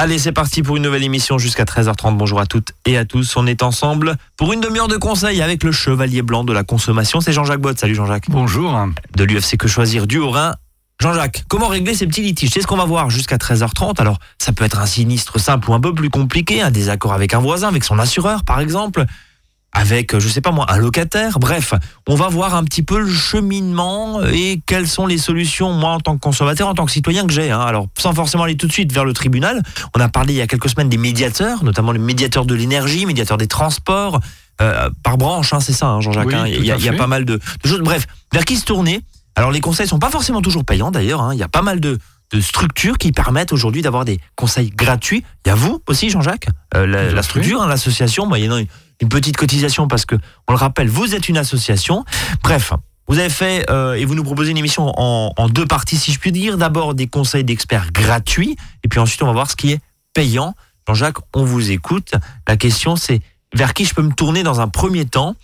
Allez, c'est parti pour une nouvelle émission jusqu'à 13h30. Bonjour à toutes et à tous. On est ensemble pour une demi-heure de conseils avec le chevalier blanc de la consommation. C'est Jean-Jacques Bott. Salut Jean-Jacques. Bonjour. De l'UFC Que Choisir du Haut-Rhin. Jean-Jacques, comment régler ces petits litiges? C'est ce qu'on va voir jusqu'à 13h30. Alors, ça peut être un sinistre simple ou un peu plus compliqué, un désaccord avec un voisin, avec son assureur par exemple avec, je sais pas moi, un locataire. Bref, on va voir un petit peu le cheminement et quelles sont les solutions, moi, en tant que consommateur, en tant que citoyen que j'ai. Hein. Alors, sans forcément aller tout de suite vers le tribunal, on a parlé il y a quelques semaines des médiateurs, notamment les médiateurs de l'énergie, médiateurs des transports, euh, par branche, hein, c'est ça, hein, Jean-Jacques. Il, y a, pas mal de, choses. Bref, vers qui se tourner? Alors, les conseils sont pas forcément toujours payants, d'ailleurs. Il y a pas mal de, structures qui permettent aujourd'hui d'avoir des conseils gratuits. Il y a vous aussi, Jean-Jacques, euh, la, structure, l'association, moyennant une petite cotisation parce que, on le rappelle, vous êtes une association. Bref, vous avez fait euh, et vous nous proposez une émission en, en deux parties, si je puis dire. D'abord des conseils d'experts gratuits et puis ensuite on va voir ce qui est payant. Jean-Jacques, on vous écoute. La question c'est vers qui je peux me tourner dans un premier temps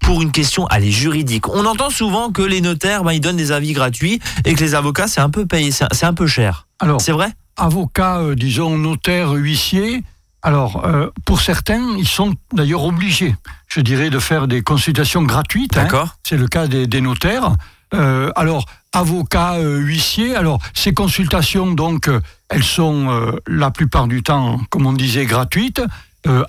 pour une question allez juridique. On entend souvent que les notaires ben, ils donnent des avis gratuits et que les avocats c'est un peu payé, c'est un peu cher. Alors, c'est vrai? Avocat, euh, disons notaire, huissier, alors, euh, pour certains, ils sont d'ailleurs obligés, je dirais, de faire des consultations gratuites. Hein. D'accord. C'est le cas des, notaires. Euh, alors, avocats, euh, huissiers, alors ces consultations, donc, elles sont la plupart du temps, comme on disait, gratuites,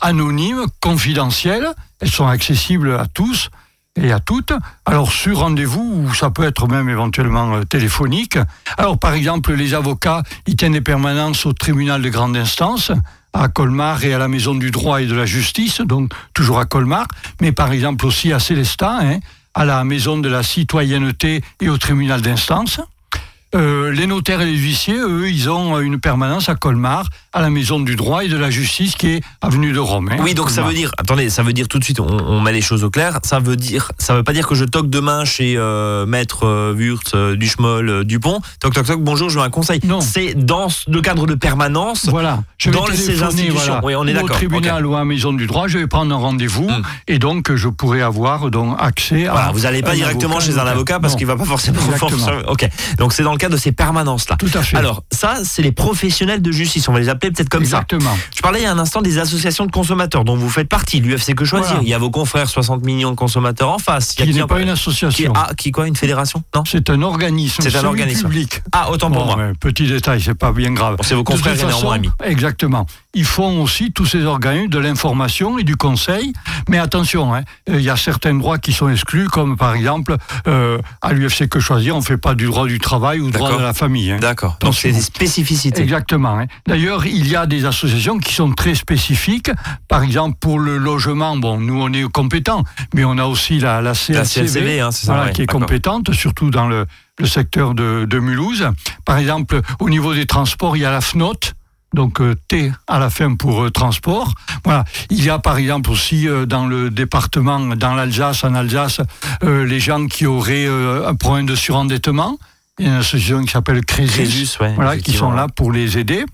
anonymes, confidentielles. Elles sont accessibles à tous et à toutes. Alors sur rendez-vous, ou ça peut être même éventuellement téléphonique. Alors par exemple, les avocats, ils tiennent des permanences au tribunal de grande instance à Colmar et à la Maison du droit et de la justice, donc toujours à Colmar, mais par exemple aussi à Célestat, hein, à la Maison de la citoyenneté et au tribunal d'instance. Euh, les notaires et les huissiers, eux, ils ont une permanence à Colmar, à la Maison du droit et de la justice qui est avenue de Rome. Hein, oui, donc ça veut dire, attendez, ça veut dire tout de suite, on, met les choses au clair. Ça veut dire, ça veut pas dire que je toque demain chez euh, Maître euh, Wurtz, euh, Duchemol, Dupont. Toc toc toc, bonjour, je veux un conseil. Non, c'est dans le cadre de permanence. Voilà. Je dans ces institutions. Oui, on est d'accord. Au tribunal ou à la Maison du droit, je vais prendre un rendez-vous hmm. et donc je pourrais avoir donc accès. Voilà, vous n'allez pas directement chez un avocat parce qu'il va pas forcément. Ok. Donc c'est dans le cadre de ces permanences tout à fait. Alors, ça, c'est les professionnels de justice. On va les appeler peut-être comme Exactement. Je parlais il y a un instant des associations de consommateurs dont vous faites partie, l'UFC Que Choisir. Il y a vos confrères, 60 millions de consommateurs en face. Il qui n'est pas une association. Qui, ah, qui quoi, une fédération? Non? C'est un organisme. C'est un organisme. public. Ah, autant pour moi. petit détail, c'est pas bien grave. c'est vos confrères et néanmoins amis. Exactement. Ils font aussi, tous ces organismes, de l'information et du conseil. Mais attention, hein, il y a certains droits qui sont exclus, comme par exemple, euh, à l'UFC Que Choisir, on ne fait pas du droit du travail droit de la famille. Hein. D'accord. Donc c'est des spécificités. Exactement. Hein. D'ailleurs, il y a des associations qui sont très spécifiques. Par exemple, pour le logement, bon, nous on est compétents, mais on a aussi la, la CLCV, hein, qui est compétente, surtout dans le, le secteur de, de, Mulhouse. Par exemple, au niveau des transports, il y a la FNOT, donc euh, T à la fin pour euh, transport. Voilà. Il y a par exemple aussi euh, dans le département, dans l'Alsace, en Alsace, les gens qui auraient un problème de surendettement. Il y a une association qui s'appelle Crésus, voilà, qui sont là pour les aider.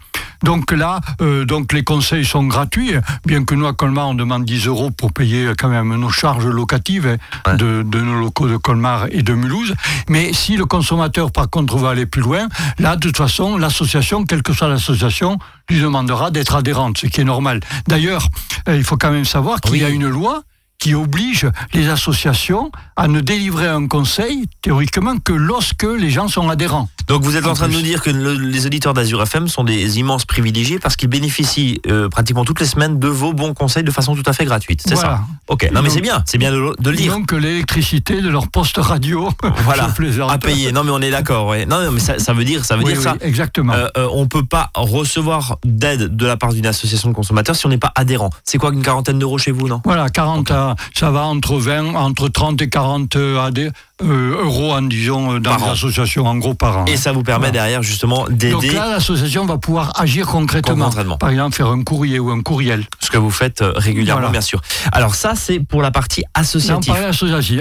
Donc là, euh, donc les conseils sont gratuits, bien que nous à Colmar on demande 10 euros pour payer quand même nos charges locatives hein, de, de, nos locaux de Colmar et de Mulhouse. Mais si le consommateur par contre va aller plus loin, là de toute façon l'association, quelle que soit l'association, lui demandera d'être adhérente, ce qui est normal. D'ailleurs, euh, il faut quand même savoir qu'il y a une loi qui oblige les associations à ne délivrer un conseil, théoriquement, que lorsque les gens sont adhérents. Donc vous êtes en, train de nous dire que les auditeurs d'Azur FM sont des immenses privilégiés parce qu'ils bénéficient euh, pratiquement toutes les semaines de vos bons conseils de façon tout à fait gratuite. C'est ça Ok, non mais c'est bien, c'est bien de, le dire. Donc l'électricité de leur poste radio, voilà, à payer. Non mais on est d'accord. Ouais. Non, mais ça, veut dire, ça veut dire ça. Exactement. Euh, euh, on peut pas recevoir d'aide de la part d'une association de consommateurs si on n'est pas adhérent. C'est quoi une quarantaine d'euros chez vous, non? Voilà, 40 ça va entre 20, entre 30 et 40 AD, euh, euros, en, disons, dans l'association, en gros, par an. Et ça vous permet derrière, justement, d'aider. Donc là, l'association va pouvoir agir concrètement. Par exemple, faire un courrier ou un courriel. Ce que vous faites euh, régulièrement, bien sûr. Alors, ça, c'est pour la partie associative.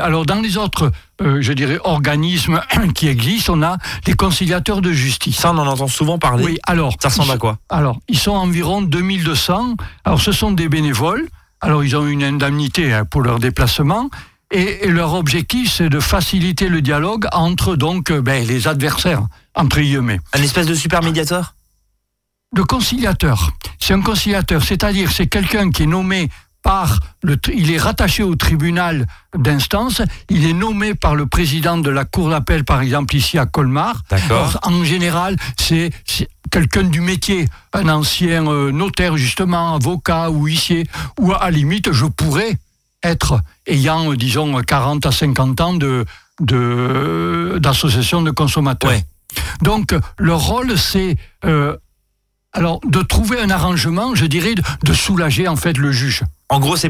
Alors, dans les autres, euh, je dirais, organismes qui existent, on a les conciliateurs de justice. Ça, on en entend souvent parler. Oui, alors. Ça ressemble à quoi Alors, ils sont environ 2200. Alors, ce sont des bénévoles. Alors, ils ont une indemnité hein, pour leur déplacement. Et, leur objectif, c'est de faciliter le dialogue entre donc euh, ben, les adversaires, entre guillemets. Un espèce de super médiateur de conciliateur. C'est un conciliateur, c'est-à-dire c'est quelqu'un qui est nommé par le, il est rattaché au tribunal d'instance, il est nommé par le président de la cour d'appel, par exemple ici à Colmar. D'accord. En général, c'est quelqu'un du métier, un ancien euh, notaire justement, avocat ou huissier, ou à la limite, je pourrais être ayant, disons, 40 à 50 ans de d'association de, consommateurs. Ouais. Donc, leur rôle, c'est euh, alors de trouver un arrangement, je dirais, de, de soulager en fait le juge. En gros, ça,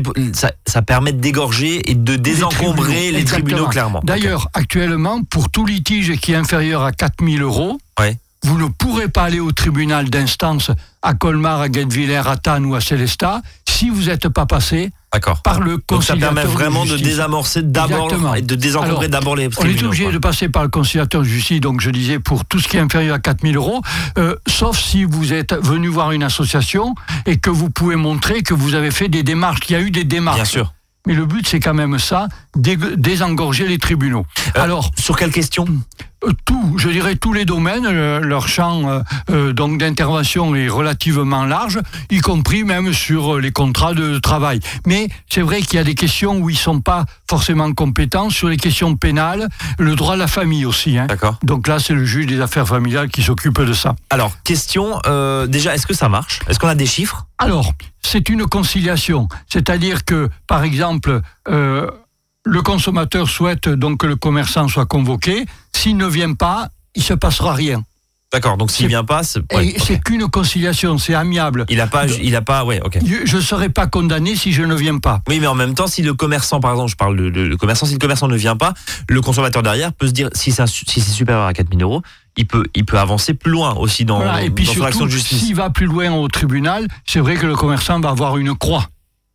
ça permet de dégorger et de désencombrer les tribunaux, clairement. D'ailleurs, actuellement, pour tout litige qui est inférieur à 4000 euros, Ouais. vous ne pourrez pas aller au tribunal d'instance à Colmar, à Guebwiller, à Tannes ou à Célestat si vous n'êtes pas passé D'accord. par le Donc ça conciliateur permet vraiment de désamorcer d'abord et de désencombrer d'abord les On est obligé de passer par le conciliateur de justice, donc je disais pour tout ce qui est inférieur à 4000 euros, euh, sauf si vous êtes venu voir une association et que vous pouvez montrer que vous avez fait des démarches, qu'il y a eu des démarches. Bien sûr. Mais le but, c'est quand même ça, dé- désengorger les tribunaux. Euh, Alors, Sur quelle question? Tout, je dirais tous les domaines, euh, leur champ euh, euh, donc d'intervention est relativement large, y compris même sur euh, les contrats de travail. Mais c'est vrai qu'il y a des questions où ils sont pas forcément compétents sur les questions pénales, le droit de la famille aussi. Hein. D'accord. Donc là, c'est le juge des affaires familiales qui s'occupe de ça. Alors, question, euh, déjà, est-ce que ça marche? Est-ce qu'on a des chiffres? Alors, c'est une conciliation, c'est-à-dire que, par exemple, euh, le consommateur souhaite donc que le commerçant soit convoqué. S'il ne vient pas, il se passera rien. D'accord, donc s'il vient pas, c'est- ouais, qu'une conciliation, c'est amiable. il a pas, il a pas, ouais, ok. Je ne serai pas condamné si je ne viens pas. Oui, mais en même temps, si le commerçant, par exemple, je parle de, de- le commerçant, si le commerçant ne vient pas, le consommateur derrière peut se dire, si c'est si supérieur à 4000 euros, il peut, il peut avancer plus loin aussi dans, Voilà. Et puis dans son action surtout, de justice. s'il va plus loin au tribunal, c'est vrai que le commerçant va avoir une croix.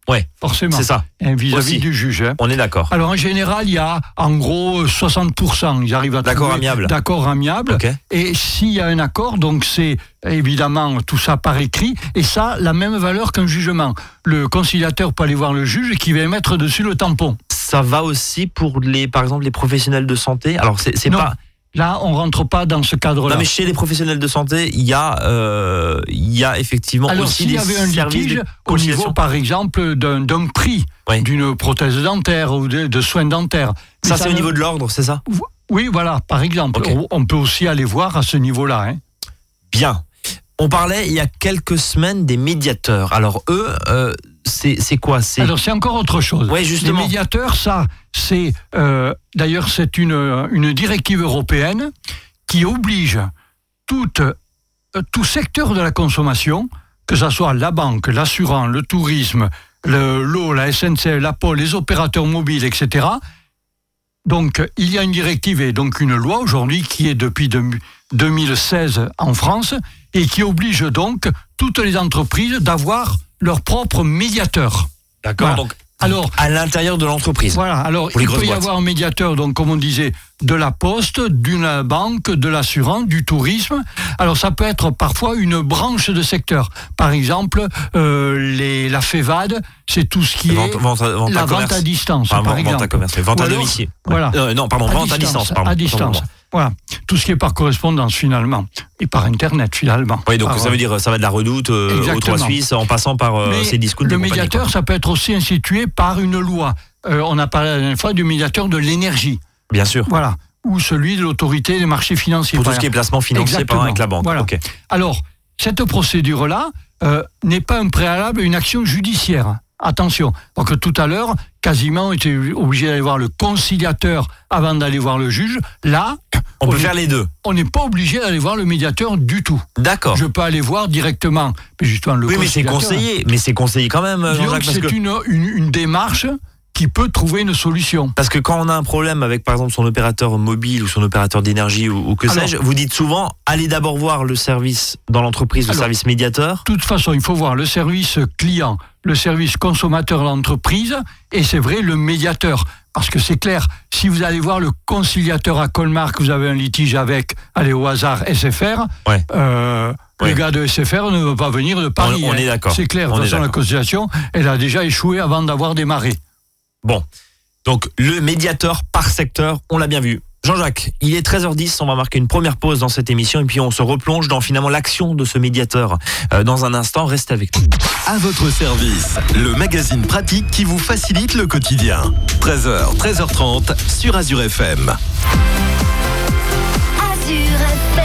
Ouais, Forcément. c'est ça. Vis-à-vis du juge. hein. On est d'accord. Alors en général, il y a en gros 60%. Ils arrivent à D'accord amiable. D'accord amiable. Et s'il y a un accord, donc c'est évidemment tout ça par écrit, et ça, la même valeur qu'un jugement. Le conciliateur peut aller voir le juge qui va mettre dessus le tampon. Ça va aussi pour les, par exemple, les professionnels de santé? Alors, c'est pas. Là, on rentre pas dans ce cadre-là. Non, mais chez les professionnels de santé, il y a, euh, il y a effectivement Alors, aussi s'il y des avait un litige au niveau, par exemple, d'un prix, Oui. d'une prothèse dentaire ou de, de soins dentaires. Ça, c'est au niveau de l'ordre, c'est ça? Oui, voilà, par exemple. On peut aussi aller voir à ce niveau-là. hein. Bien. On parlait il y a quelques semaines des médiateurs. Alors eux, euh, c'est quoi? Alors, c'est encore autre chose. Ouais, Les justement. médiateurs, ça, c'est. euh, D'ailleurs, c'est une, une directive européenne qui oblige toute, euh, tout secteur de la consommation, que ce soit la banque, l'assurance, le tourisme, le- l'eau, la SNCF, la pôle, les opérateurs mobiles, etc. Donc, il y a une directive et donc une loi aujourd'hui qui est depuis deux- 2016 en France et qui oblige donc toutes les entreprises d'avoir leur propre médiateur. D'accord. Voilà. Donc Alors, à l'intérieur de l'entreprise. voilà, alors il peut y boîtes. avoir un médiateur, donc comme on disait, de la poste, d'une banque, de l'assurance, du tourisme. Alors ça peut être parfois une branche de secteur. Par exemple, euh, les, la FEVAD, c'est tout ce qui Vente, est vente, à la vente commerce. à distance, Enfin, par vente exemple. à commerce. Vente Ou à domicile. Voilà. Euh, non, pardon, vente à distance. pardon. à distance. Voilà. Tout ce qui est par correspondance finalement et par internet finalement. Oui, donc Par- ça veut dire ça va de la redoute euh, au. 3 Suisse en passant par euh, ces discounts. le médiateur, ça peut être aussi institué par une loi. Euh, on a parlé la dernière fois du médiateur de l'énergie. Bien sûr. Voilà. Ou celui de l'autorité des marchés financiers. Pour tout ce qui est placement financier par avec la banque. Voilà. Alors, cette procédure-là euh, n'est pas un préalable à une action judiciaire. Attention. Donc tout à l'heure, quasiment, on était obligé d'aller voir le conciliateur avant d'aller voir le juge. Là, On peut est- faire les deux. on n'est pas obligé d'aller voir le médiateur du tout. D'accord. Je peux aller voir directement. Mais justement, le Oui, mais c'est conseillé. Mais c'est conseillé quand même, Jean-Jacques, que parce c'est que une, une, une démarche qui peut trouver une solution. Parce que quand on a un problème avec, par exemple, son opérateur mobile ou son opérateur d'énergie ou, ou que sais-je, vous dites souvent, allez d'abord voir le service dans l'entreprise, le Alors- service médiateur. De toute façon, il faut voir le service client, le service consommateur de l'entreprise et c'est vrai le médiateur. Parce que c'est clair, si vous allez voir le conciliateur à Colmar, que vous avez un litige avec, allez au hasard, SFR, Ouais. euh, le gars de SFR ne veut pas venir de Paris. On- on hein. est d'accord. C'est clair, de On toute est façon, la conciliation, elle a déjà échoué avant d'avoir démarré. Bon. Donc, le médiateur par secteur, on l'a bien vu. Jean-Jacques, il est 13h10, on va marquer une première pause dans cette émission et puis on se replonge dans finalement l'action de ce médiateur. Euh, dans un instant, restez avec nous. À votre service, le magazine pratique qui vous facilite le quotidien. 13h, 13h30 sur Azure FM. Azure FM.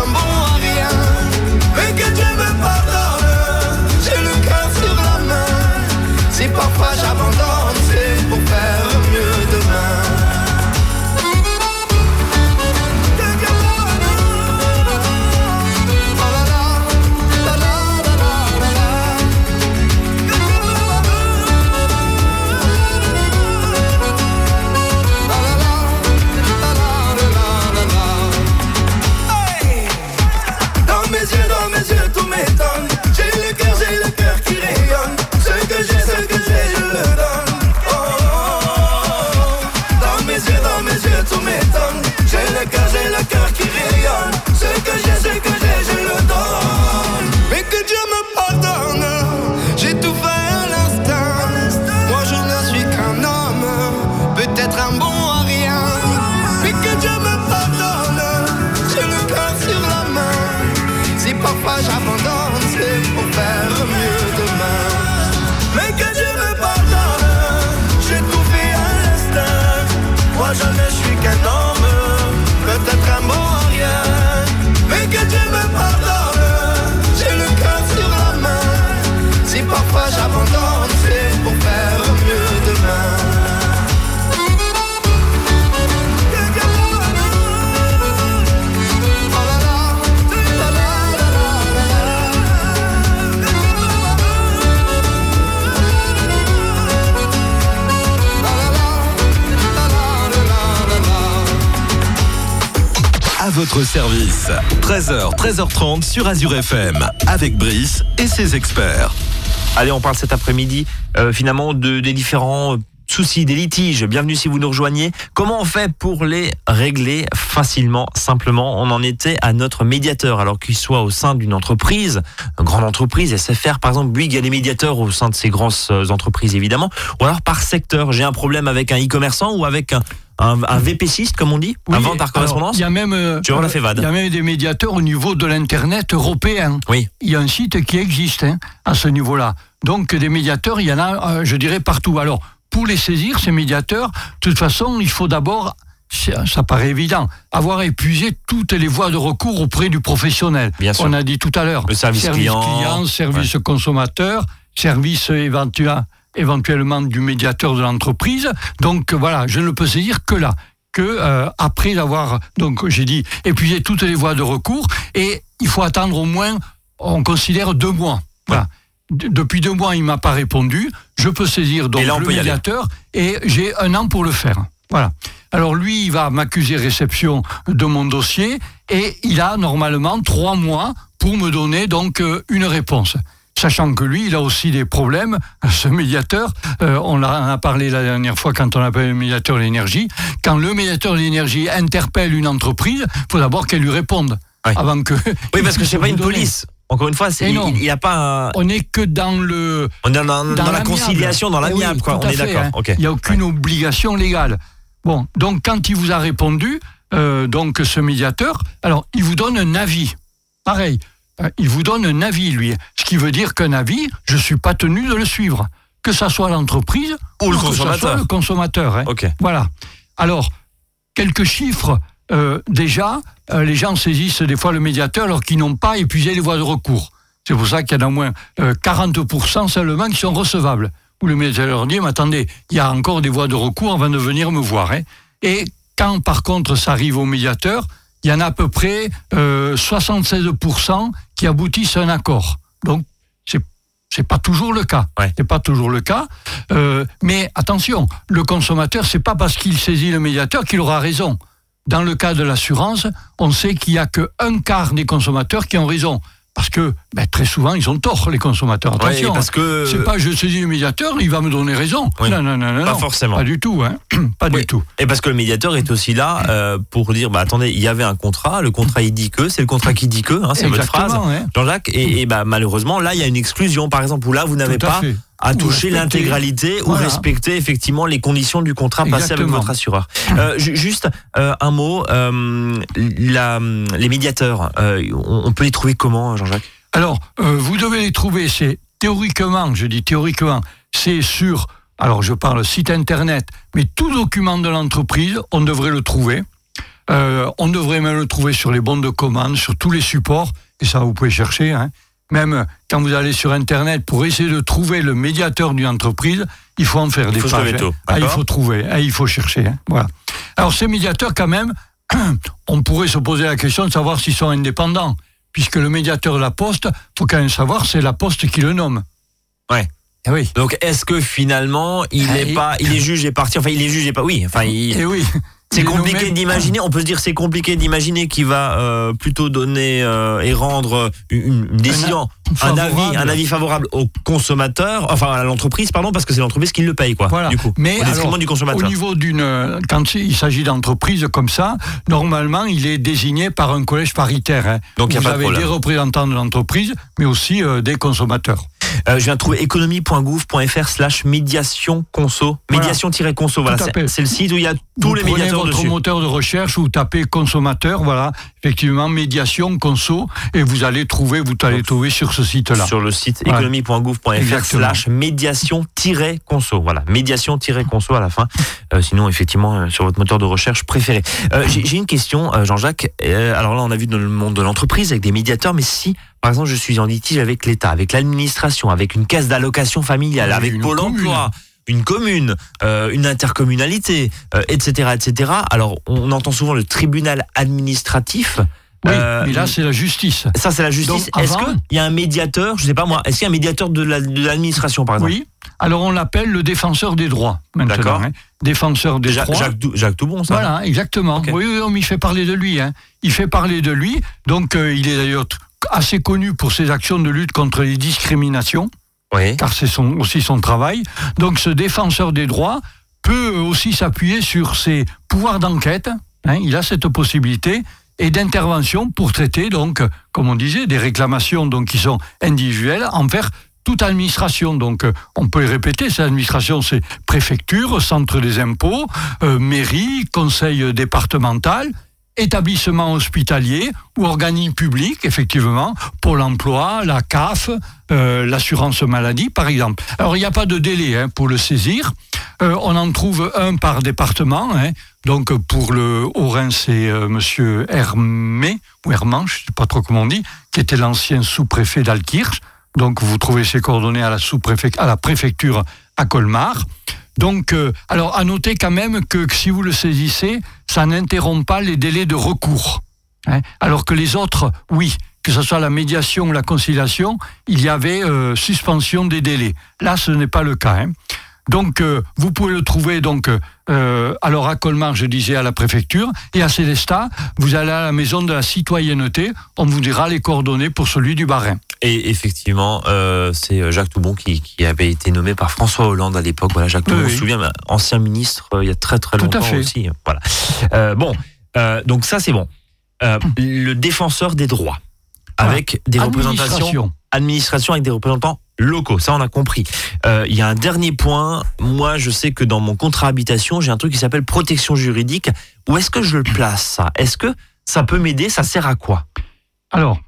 un parfois j'abandonne, Service, 13h, 13h30 sur Azure FM, avec Brice et ses experts. Allez, on parle cet après-midi euh, finalement de, des différents euh, soucis, des litiges. Bienvenue si vous nous rejoignez. Comment on fait pour les régler facilement, simplement? On en était à notre médiateur, alors qu'il soit au sein d'une entreprise, une grande entreprise, SFR par exemple. Oui, il y a des médiateurs au sein de ces grandes euh, entreprises évidemment. Ou alors par secteur. J'ai un problème avec un e-commerçant ou avec un, un, un VPCiste, comme on dit, un Oui, vente par correspondance. Il y a même, euh, Tu vois, on fait, Vad. Il y a même des médiateurs au niveau de l'internet européen. Oui. Il y a un site qui existe hein, à ce niveau-là. Donc des médiateurs, il y en a, euh, je dirais partout. Alors pour les saisir ces médiateurs, de toute façon, il faut d'abord, ça paraît évident, avoir épuisé toutes les voies de recours auprès du professionnel. Bien sûr. On a dit tout à l'heure. Le service client. service consommateur, service éventuel, éventuellement du médiateur de l'entreprise. Donc voilà, je ne peux saisir que là que euh, après avoir donc j'ai dit épuisé toutes les voies de recours et il faut attendre au moins on considère deux mois. Voilà. d- depuis deux mois, il m'a pas répondu. Je peux saisir donc là, le médiateur et j'ai un an pour le faire. Voilà. Alors lui, il va m'accuser réception de mon dossier et il a normalement trois mois pour me donner donc euh, une réponse. Sachant que lui, il a aussi des problèmes, ce médiateur, euh, on en a parlé la dernière fois quand on appelle le médiateur de l'énergie, quand le médiateur de l'énergie interpelle une entreprise, il faut d'abord qu'elle lui réponde. Ouais. Avant que. Oui, parce que c'est pas une donner. police. Encore une fois, il n'y a pas un- On n'est que dans le. on est dans, dans la conciliation, dans l'amiable, oui, quoi. On est d'accord. hein. Il n'y a aucune obligation légale. Bon, donc quand il vous a répondu, euh, donc ce médiateur, alors il vous donne un avis. Pareil, il vous donne un avis, lui. Ce qui veut dire qu'un avis, je ne suis pas tenu de le suivre. Que ça soit l'entreprise Ou le que ça soit consommateur. le consommateur. hein. Voilà. Alors, quelques chiffres. Euh, déjà, euh, les gens saisissent des fois le médiateur alors qu'ils n'ont pas épuisé les voies de recours. C'est pour ça qu'il y en a au moins euh, 40% seulement qui sont recevables. Où le médiateur leur dit, mais attendez, il y a encore des voies de recours avant de venir me voir. hein. Et quand par contre ça arrive au médiateur, il y en a à peu près euh, 76% qui aboutissent à un accord. Donc, c'est c'est pas toujours le cas. Ouais. C'est pas toujours le cas. Euh, mais attention, le consommateur, c'est pas parce qu'il saisit le médiateur qu'il aura raison. Dans le cas de l'assurance, on sait qu'il y a que un quart des consommateurs qui ont raison. Parce que ben, très souvent, ils ont tort, les consommateurs. Attention. parce que C'est pas je saisis le médiateur, il va me donner raison. Oui. Non, non, non, non. Pas non. forcément. Pas du tout, hein. Pas Oui. du tout. Et parce que le médiateur est aussi là euh, pour dire, bah attendez, il y avait un contrat, le contrat il dit que, c'est le contrat qui dit que, hein, c'est votre phrase, hein. Jean-Jacques. Et, et bah malheureusement, là, il y a une exclusion, par exemple, où là, vous n'avez pas fait. À Ou toucher l'intégralité ou Voilà. respecter effectivement les conditions du contrat passé avec votre assureur. Euh, ju- juste euh, un mot, euh, la, les médiateurs, on, peut les trouver comment, Jean-Jacques? Alors, vous devez les trouver, c'est théoriquement, je dis théoriquement, c'est sur, alors je parle site internet, mais tout document de l'entreprise, on devrait le trouver. On devrait même le trouver sur les bons de commande, sur tous les supports, et ça vous pouvez chercher. hein. Même quand vous allez sur internet pour essayer de trouver le médiateur d'une entreprise, il faut en faire des faut pages. hein. Ah, il faut trouver, hein, il faut chercher. hein. Voilà. Alors ces médiateurs, quand même, on pourrait se poser la question de savoir s'ils sont indépendants, puisque le médiateur de la Poste, faut quand même savoir, c'est la Poste qui le nomme. Ouais. Eh oui. Donc, est-ce que finalement, il Ah, est et- pas, il est jugé parti Enfin, il est jugé pas. Oui. Enfin, il- Eh oui. C'est compliqué nommé- d'imaginer. On peut se dire c'est compliqué d'imaginer qu'il va euh, plutôt donner euh, et rendre une, une décision, un, avis, favorable. un avis favorable au consommateur, enfin à l'entreprise, pardon, parce que c'est l'entreprise qui le paye, quoi. Voilà. Du coup, Mais au détriment alors, du Au consommateur. niveau d'une, euh, quand il s'agit d'entreprises comme ça, normalement, il est désigné par un collège paritaire. hein. Donc, il y a Vous pas de avez des représentants de l'entreprise, mais aussi euh, des consommateurs. Euh, je viens de trouver économie.gouv.fr slash médiation conso. Voilà. Médiation-conso. Voilà, c'est le site où il y a tous Vous les médiateurs votre dessus. moteur de recherche, vous tapez consommateur, voilà, effectivement, médiation, conso, et vous allez trouver, vous allez trouver sur ce site-là. Sur le site économie.gouv.fr slash médiation-conso. Voilà, médiation-conso à la fin. Euh, sinon, effectivement, euh, sur votre moteur de recherche préféré. Euh, J'ai j'ai une question, euh, Jean-Jacques. Euh, alors là, on a vu dans le monde de l'entreprise avec des médiateurs, mais si, par exemple, je suis en litige avec l'État, avec l'administration, avec une caisse d'allocation familiale, avec Pôle emploi, une commune, euh, une intercommunalité, euh, etc., etc. Alors, on entend souvent le tribunal administratif. Oui, Euh, mais là, c'est la justice. ça, c'est la justice. Est-ce qu'il y a un médiateur, je sais pas moi, est-ce qu'il y a un médiateur de la- de l'administration, par exemple? Oui. Alors, on l'appelle le défenseur des droits, maintenant. D'accord. hein. Défenseur des Ja- droits. Jacques, Jacques Toubon, ça Voilà, exactement. Oui, mais il fait parler de lui. Hein. Il fait parler de lui. Donc, il est d'ailleurs assez connu pour ses actions de lutte contre les discriminations, Oui. car c'est son, aussi son travail. Donc, ce défenseur des droits peut aussi s'appuyer sur ses pouvoirs d'enquête. hein. il a cette possibilité et d'intervention pour traiter, donc, comme on disait, des réclamations donc, qui sont individuelles envers toute administration. Donc, euh, on peut y répéter, cette administration, c'est préfecture, centre des impôts, euh, mairie, conseil départemental, établissement hospitalier ou organisme public, effectivement, Pôle emploi, la CAF, euh, l'assurance maladie, par exemple. Alors, il n'y a pas de délai hein, pour le saisir. Euh, on en trouve un par département. hein. Donc, pour le Haut-Rhin, c'est euh, Monsieur Hermé, ou Herman, je ne sais pas trop comment on dit, qui était l'ancien sous-préfet d'Alkirch. Donc, vous trouvez ses coordonnées à la, sous à la préfecture à Colmar. Donc, euh, alors, à noter quand même que, si vous le saisissez, ça n'interrompt pas les délais de recours. hein. alors que les autres, oui. que ce soit la médiation ou la conciliation, il y avait euh, suspension des délais. Là, ce n'est pas le cas. hein. Donc, euh, vous pouvez le trouver donc alors à Colmar, je disais à la préfecture, et à Célestat, vous allez à la maison de la citoyenneté, on vous dira les coordonnées pour celui du Barin. Et effectivement, euh, c'est Jacques Toubon qui, qui avait été nommé par François Hollande à l'époque. Voilà, Jacques Toubon, Oui, se souvient, mais ancien ministre euh, il y a très très Tout à fait. aussi. Voilà. Euh, bon, euh, donc ça c'est bon. Euh, le défenseur des droits, avec des représentations Administration. avec des représentants locaux. Ça, on a compris. Euh, Il y a un dernier point. Moi, je sais que dans mon contrat habitation, j'ai un truc qui s'appelle protection juridique. Où est-ce que je le place, ça? Est-ce que ça peut m'aider? Ça sert à quoi? Alors,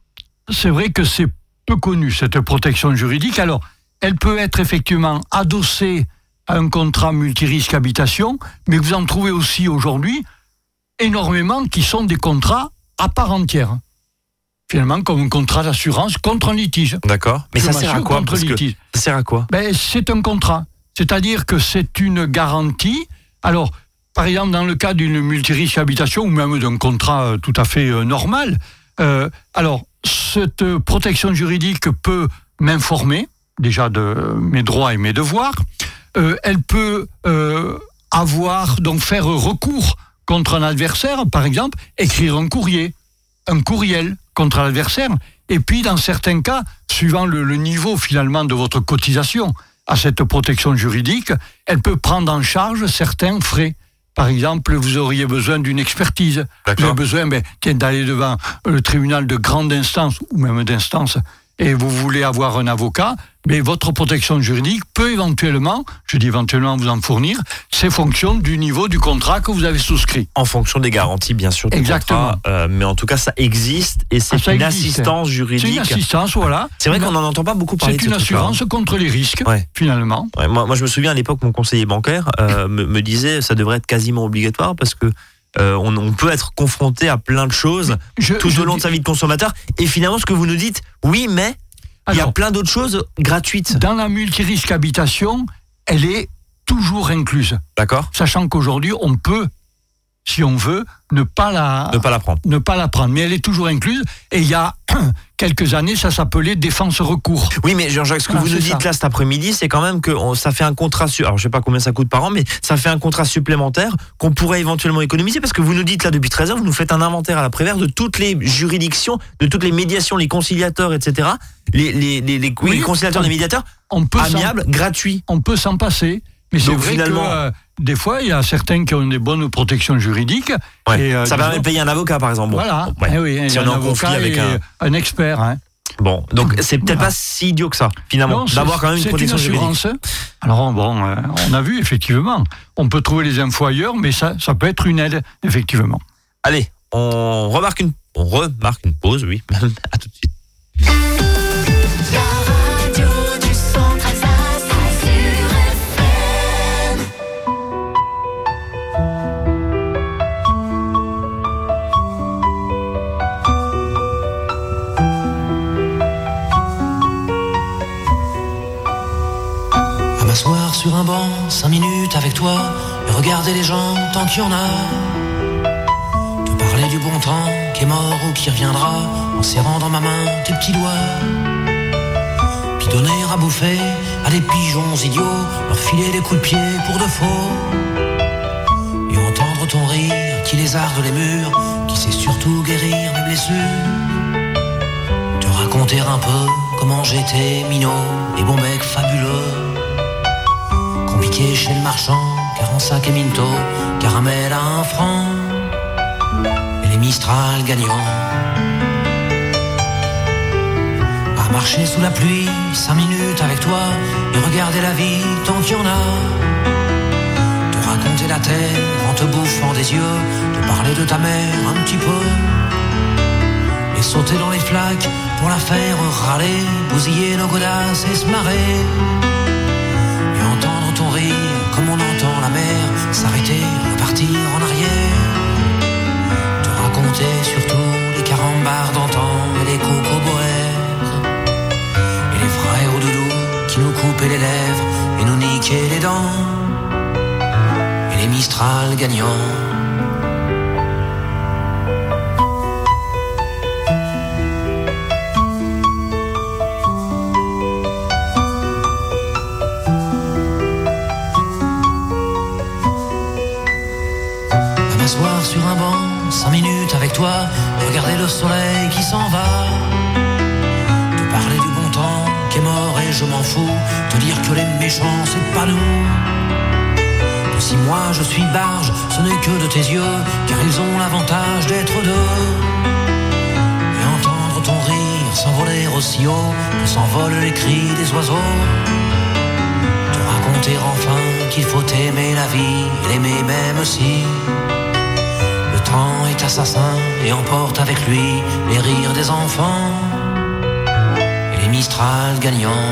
c'est vrai que c'est peu connu, cette protection juridique. Alors, elle peut être effectivement adossée à un contrat multirisque habitation, mais vous en trouvez aussi aujourd'hui énormément qui sont des contrats à part entière. Finalement, comme un contrat d'assurance contre un litige. D'accord. Mais ça sert quoi Parce que ça sert à quoi Ben, c'est un contrat. C'est-à-dire que c'est une garantie. Alors, par exemple, dans le cas d'une multirisque habitation ou même d'un contrat euh, tout à fait euh, normal, euh, alors, cette protection juridique peut m'informer déjà de mes droits et mes devoirs. Euh, elle peut euh, avoir, donc faire recours contre un adversaire, par exemple, écrire un courrier, un courriel contre l'adversaire. Et puis, dans certains cas, suivant le niveau finalement de votre cotisation à cette protection juridique, elle peut prendre en charge certains frais. Par exemple, vous auriez besoin d'une expertise. Vous avez besoin ben, d'aller devant le tribunal de grande instance ou même d'instance et vous voulez avoir un avocat, mais votre protection juridique peut éventuellement, je dis éventuellement vous en fournir, c'est fonction du niveau du contrat que vous avez souscrit. En fonction des garanties, bien sûr. du Exactement. contrat, euh, mais en tout cas, ça existe et c'est Ah, ça une existe. assistance C'est juridique. une assistance, voilà. C'est vrai qu'on n'en entend pas beaucoup parler C'est une ce hein. assurance contre les risques, Ouais. finalement. Ouais, moi, moi, je me souviens à l'époque, mon conseiller bancaire euh, me, me disait ça devrait être quasiment obligatoire parce que euh, on, on peut être confronté à plein de choses Je- tout je au long dis- de sa vie de consommateur. Et finalement, ce que vous nous dites, oui, mais il y a plein d'autres choses gratuites. dans la multirisque habitation, elle est toujours incluse. D'accord Sachant qu'aujourd'hui, on peut, si on veut, ne pas la, Ne pas la prendre. ne pas la prendre. Mais elle est toujours incluse. Et il y a quelques années, ça s'appelait défense recours. Oui, mais Jean-Jacques, ce que vous nous dites ça. là cet après-midi, c'est quand même que on- ça fait un contrat. Alors, je sais pas combien ça coûte par an, mais ça fait un contrat supplémentaire qu'on pourrait éventuellement économiser parce que vous nous dites là depuis 13 heures, vous nous faites un inventaire à la Prévert de toutes les juridictions, de toutes les médiations, les conciliateurs, etc. Les, les, les, les- oui, Oui. les conciliateurs, les médiateurs, On peut amiables, gratuits. on peut s'en passer. Mais c'est vrai finalement- que euh, des fois, il y a certains qui ont des bonnes protections juridiques. Ouais. Et, euh, ça permet de payer un avocat, par exemple. Bon, Voilà. ouais. Eh oui, il Si on est un en conflit avec un- un expert. hein. Bon, donc c'est peut-être Voilà. pas si idiot que ça, finalement, d'avoir quand même une protection juridique. assurance. Alors bon, euh, on a vu effectivement, on peut trouver les infos ailleurs, mais ça, ça peut être une aide effectivement. Allez, on remarque une, on remarque une pause, oui. à tout de suite. Sur un banc, cinq minutes avec toi, et regarder les gens tant qu'il y en a. Te parler du bon temps qui est mort ou qui reviendra, en serrant dans ma main tes petits doigts. Puis donner à bouffer à des pigeons idiots, leur filer des coups de pied pour de faux. Et entendre ton rire qui lézarde les murs, qui sait surtout guérir mes blessures. Te raconter un peu comment j'étais minot et bon mec fabuleux. Compliqué chez le marchand, car en sac et minto, caramel à un franc, et les Mistral gagnants. À marcher sous la pluie, cinq minutes avec toi, et regarder la vie tant qu'il y en a. Te raconter la terre en te bouffant des yeux, te parler de ta mère un petit peu. Et sauter dans les flaques pour la faire râler, bousiller nos godasses et se marrer s'arrêter, repartir en arrière. Te raconter surtout les carambars d'antan et les cocoboères. Et les frères au doudou qui nous coupaient les lèvres et nous niquaient les dents. Et les Mistral gagnants. Méchants, c'est pas nous. Si moi je suis barge, ce n'est que de tes yeux, car ils ont l'avantage d'être deux. Et entendre ton rire s'envoler aussi haut que s'envolent les cris des oiseaux. Te raconter enfin qu'il faut aimer la vie, l'aimer même si le temps est assassin et emporte avec lui les rires des enfants et les Mistral gagnants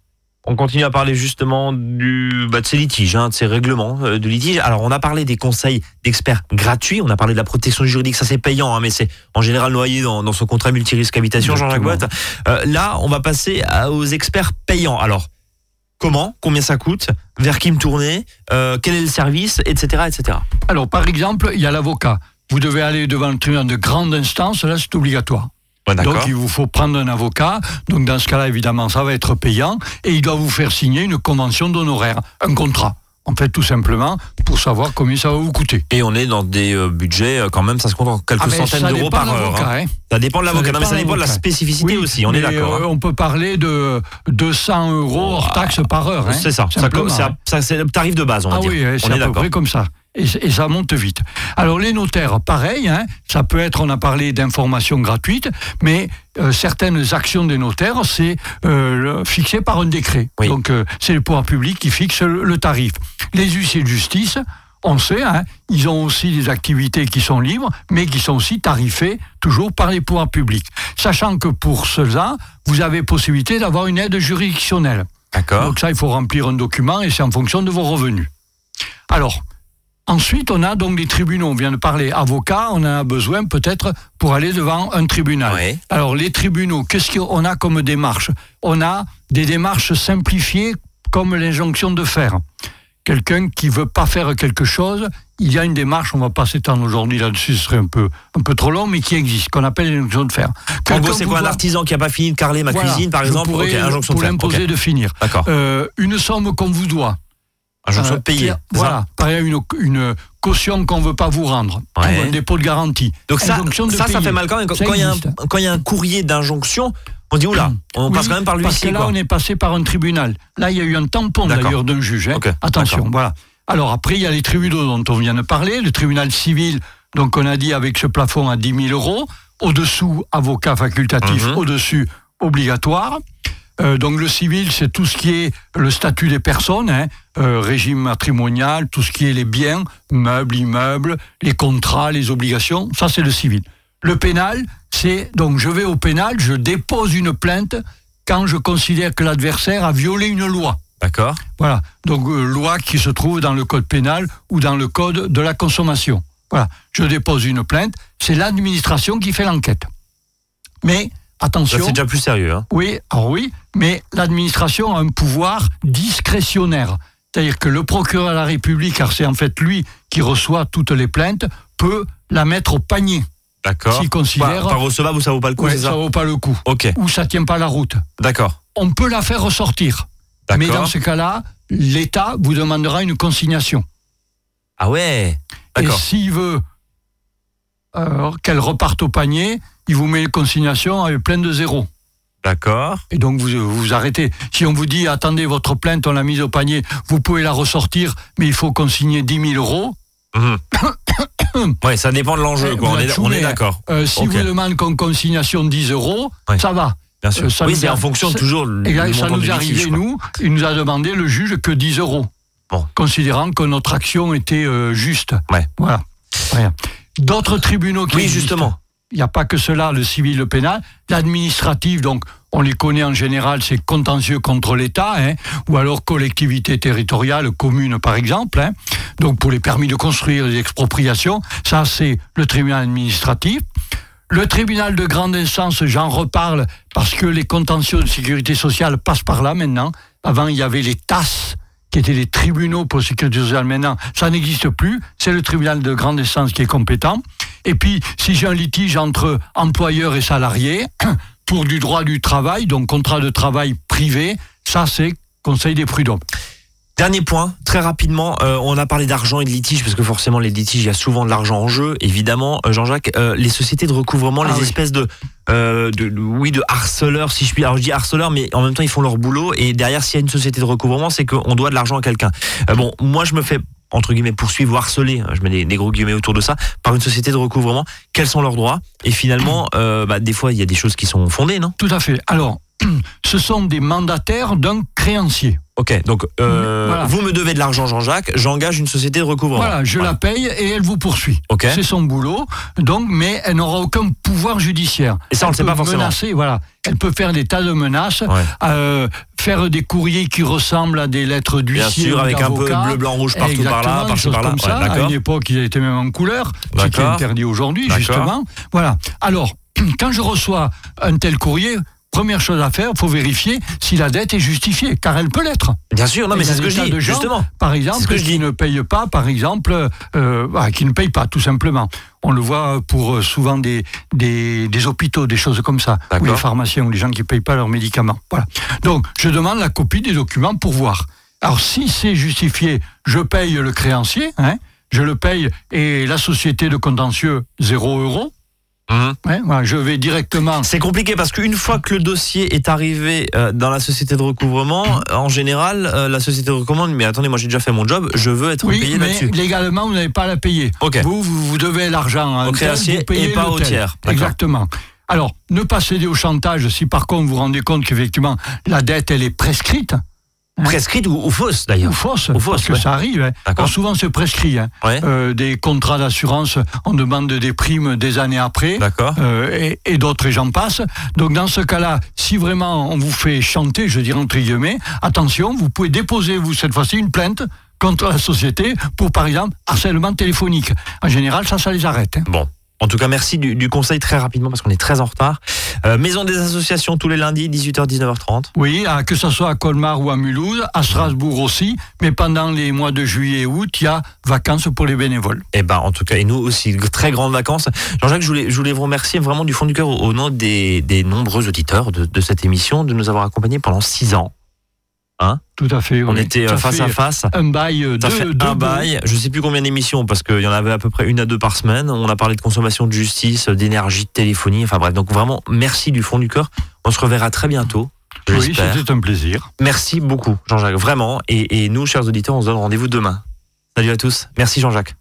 On continue à parler justement du, bah, de ces litiges, hein, de ces règlements euh, de litiges. Alors, on a parlé des conseils d'experts gratuits, on a parlé de la protection juridique, ça c'est payant, hein, mais c'est en général noyé dans, dans son contrat multirisque habitation, Jean-Jacques Boite. Euh, là, on va passer à- aux experts payants. Alors, comment? Combien ça coûte? Vers qui me tourner? Euh, Quel est le service? Etc. etc. Alors, par exemple, il y a l'avocat. Vous devez aller devant le tribunal de grande instance, là, c'est obligatoire. Ouais, Donc, il vous faut prendre un avocat. Donc, dans ce cas-là, évidemment, ça va être payant. Et il doit vous faire signer une convention d'honoraires, un contrat. En fait, tout simplement, pour savoir combien ça va vous coûter. Et on est dans des euh, budgets, euh, quand même, ça se compte en quelques Ah, centaines d'euros par heure. hein. hein. Ça dépend de l'avocat, mais ça dépend de la spécificité Oui, aussi, on est d'accord. euh, hein. on peut parler de 200 euros hors taxe par heure. C'est ça, ça, c'est le tarif de base, on va Ah dire. oui, on c'est est à peu près comme ça. Et, ça monte vite. Alors les notaires, pareil, hein, ça peut être, on a parlé d'informations gratuites, mais euh, certaines actions des notaires, c'est euh, fixé par un décret. Oui. Donc euh, c'est le pouvoir public qui fixe le, le tarif. Les huissiers de justice, on sait, hein, ils ont aussi des activités qui sont libres, mais qui sont aussi tarifées toujours par les pouvoirs publics. Sachant que pour cela, vous avez possibilité d'avoir une aide juridictionnelle. D'accord. Donc ça, il faut remplir un document et c'est en fonction de vos revenus. Alors, ensuite, on a donc les tribunaux. On vient de parler avocat, on en a besoin peut-être pour aller devant un tribunal. Alors, les tribunaux, qu'est-ce qu'on a comme démarche? On a des démarches simplifiées comme l'injonction de faire. Quelqu'un qui veut pas faire quelque chose, il y a une démarche, on va pas s'étendre aujourd'hui là-dessus, ce serait un peu, un peu trop long, mais qui existe, qu'on appelle l'injonction de faire. En gros, c'est quoi un artisan qui a pas fini de carreler ma Voilà, cuisine, par exemple pourrais, Ok, injonction pour l'imposer de finir. Euh, une somme qu'on vous doit. Injonction Euh, de payer. ça Voilà, par exemple, une, une caution qu'on ne veut pas vous rendre. Ouais. Ou un dépôt de garantie. Donc ça, de ça, ça fait mal quand même. Quand il y, a un- y a courrier d'injonction, on dit oula, on Oui, passe quand même par Parce que là, quoi. on est passé par un tribunal. Là, il y a eu un tampon d'ailleurs d'un juge. hein. Attention, voilà. Alors après, il y a les tribunaux dont on vient de parler. Le tribunal civil, donc on a dit avec ce plafond à 10 000 euros. Au-dessous, avocat facultatif. Mhm. Au-dessus, obligatoire. Euh, donc le civil, c'est tout ce qui est le statut des personnes, hein, euh, régime matrimonial, tout ce qui est les biens, meubles, immeubles, les contrats, les obligations, ça c'est le civil. Le pénal, c'est donc je vais au pénal, je dépose une plainte quand je considère que l'adversaire a violé une loi. D'accord. Voilà, donc euh, loi qui se trouve dans le code pénal ou dans le code de la consommation. Voilà, je dépose une plainte, c'est l'administration qui fait l'enquête. Mais attention, c'est déjà plus sérieux. Hein. oui, alors oui, mais l'administration a un pouvoir discrétionnaire. C'est-à-dire que le procureur de la République, car c'est en fait lui qui reçoit toutes les plaintes, peut la mettre au panier. D'accord. S'il considère- Pas, pas recevable ou ça vaut pas le coup, Ouais, ça ça vaut pas le coup. Ok, Ou ça tient pas la route. d'accord. On peut la faire ressortir. Mais dans ce cas-là, l'État vous demandera une consignation. Ah ouais. Et D'accord. s'il veut euh, qu'elle reparte au panier, il vous met une consignation avec plein de zéros. D'accord. Et donc vous vous arrêtez. Si on vous dit attendez votre plainte, on l'a mise au panier, vous pouvez la ressortir, mais il faut consigner 10 000 euros. Mhm. ouais, ça dépend de l'enjeu. On est, on choumez, est d'accord. Euh, si vous demande qu'on consignation 10 euros, Ouais. ça va. Bien sûr. euh, ça oui, c'est a- en fonction toujours Et là, ça nous est arrivé, nous, il nous a demandé le juge que 10 euros. Bon. Considérant que notre action était euh, juste. Ouais. Voilà. Rien. D'autres tribunaux qui Oui, existent. justement. Il n'y a pas que cela, le civil, le pénal. L'administratif, donc, on les connaît en général, c'est contentieux contre l'État, hein, ou alors collectivité territoriale, commune par exemple. hein. Donc, pour les permis de construire, les expropriations, ça, c'est le tribunal administratif. Le tribunal de grande instance, j'en reparle parce que les contentieux de sécurité sociale passent par là maintenant. Avant, il y avait les TAS, qui étaient les tribunaux pour sécurité sociale. Maintenant, ça n'existe plus. C'est le tribunal de grande instance qui est compétent. Et puis, si j'ai un litige entre employeur et salarié, pour du droit du travail, donc contrat de travail privé, ça c'est conseil des prud'hommes. Dernier point, très rapidement, euh, on a parlé d'argent et de litige, parce que forcément les litiges, il y a souvent de l'argent en jeu, évidemment. Euh, Jean-Jacques, euh, les sociétés de recouvrement, Ah les oui. espèces de, de, de- oui, de harceleurs, si je puis. Alors je dis harceleurs, mais en même temps ils font leur boulot, et derrière s'il y a une société de recouvrement, c'est qu'on doit de l'argent à quelqu'un. Bon, moi je me fais entre guillemets poursuivre ou harceler, hein, je mets des, des gros guillemets autour de ça, par une société de recouvrement. Quels sont leurs droits? Et finalement, euh, bah, des fois il y a des choses qui sont fondées, non? Tout à fait. Alors, ce sont des mandataires d'un créancier. Ok, donc euh, Voilà. vous me devez de l'argent, Jean-Jacques. J'engage une société de recouvrement. Voilà, je la paye et elle vous poursuit. Ok. C'est son boulot, donc, mais elle n'aura aucun pouvoir judiciaire. Et ça, on le sait pas forcément. Menacer, voilà. Elle peut faire des tas de menaces, Ouais. euh, faire des courriers qui ressemblent à des lettres Bien d'huissier sûr, ou avec un peu bleu, blanc, rouge partout par là, des par là. comme Ouais, ça. à une époque, il était même en couleur, ce qui est interdit aujourd'hui, justement. Voilà. Alors, quand je reçois un tel courrier, première chose à faire, il faut vérifier si la dette est justifiée, car elle peut l'être. Bien sûr, non, mais c'est ce que je dis, gens, justement. Par exemple, ce que je qui dis. ne payent pas, par exemple, euh, bah, qui ne payent pas, tout simplement. On le voit pour euh, souvent des, des, des hôpitaux, des choses comme ça, ou les pharmaciens, ou les gens qui ne payent pas leurs médicaments. Voilà. Donc, je demande la copie des documents pour voir. Alors, si c'est justifié, je paye le créancier, hein, je le paye, et la société de contentieux, 0 euros. Hein, voilà, je vais directement C'est compliqué parce qu'une fois que le dossier est arrivé euh, dans la société de recouvrement, en général, euh, la société de recouvrement dit mais attendez, moi j'ai déjà fait mon job, je veux être Oui, payé mais là-dessus. légalement, vous n'avez pas à la payer. Vous, vous, vous devez l'argent à un Au créancier vous payez et pas au tiers. Exactement. Alors, ne pas céder au chantage si par contre vous vous rendez compte qu'effectivement la dette elle est prescrite Prescrite ou, ou fausse d'ailleurs. ou fausse, Ou fausse, parce que ça arrive. hein. Alors, souvent c'est prescrit. hein. Ouais. Euh, des contrats d'assurance, on demande des primes des années après. D'accord. Euh, et, et d'autres, et j'en passe. Donc, dans ce cas-là, si vraiment on vous fait chanter, je dirais entre guillemets, attention, vous pouvez déposer, vous, cette fois-ci, une plainte contre la société pour, par exemple, harcèlement téléphonique. En général, ça, ça les arrête. hein. Bon. En tout cas, merci du, du conseil très rapidement parce qu'on est très en retard. Euh, Maison des associations tous les lundis, 18h, 19h30. Oui, à- que ce soit à Colmar ou à Mulhouse, à Strasbourg aussi, mais pendant les mois de juillet et août, il y a vacances pour les bénévoles. Eh ben, en tout cas, et nous aussi, très grandes vacances. Jean-Jacques, je voulais, je voulais vous remercier vraiment du fond du cœur au, au nom des, des nombreux auditeurs de, de cette émission de nous avoir accompagnés pendant six ans. Tout à fait. On oui. était euh, face à face. Un bail euh, Ça de, fait un bail, je sais plus combien d'émissions parce qu'il y en avait à peu près une à deux par semaine. On a parlé de consommation de justice, d'énergie, de téléphonie, enfin bref. Donc vraiment, merci du fond du cœur. On se reverra très bientôt. Oui, c'était un plaisir. Merci beaucoup, Jean-Jacques, vraiment. Et, et nous, chers auditeurs, on se donne rendez-vous demain. Salut à tous. Merci, Jean-Jacques.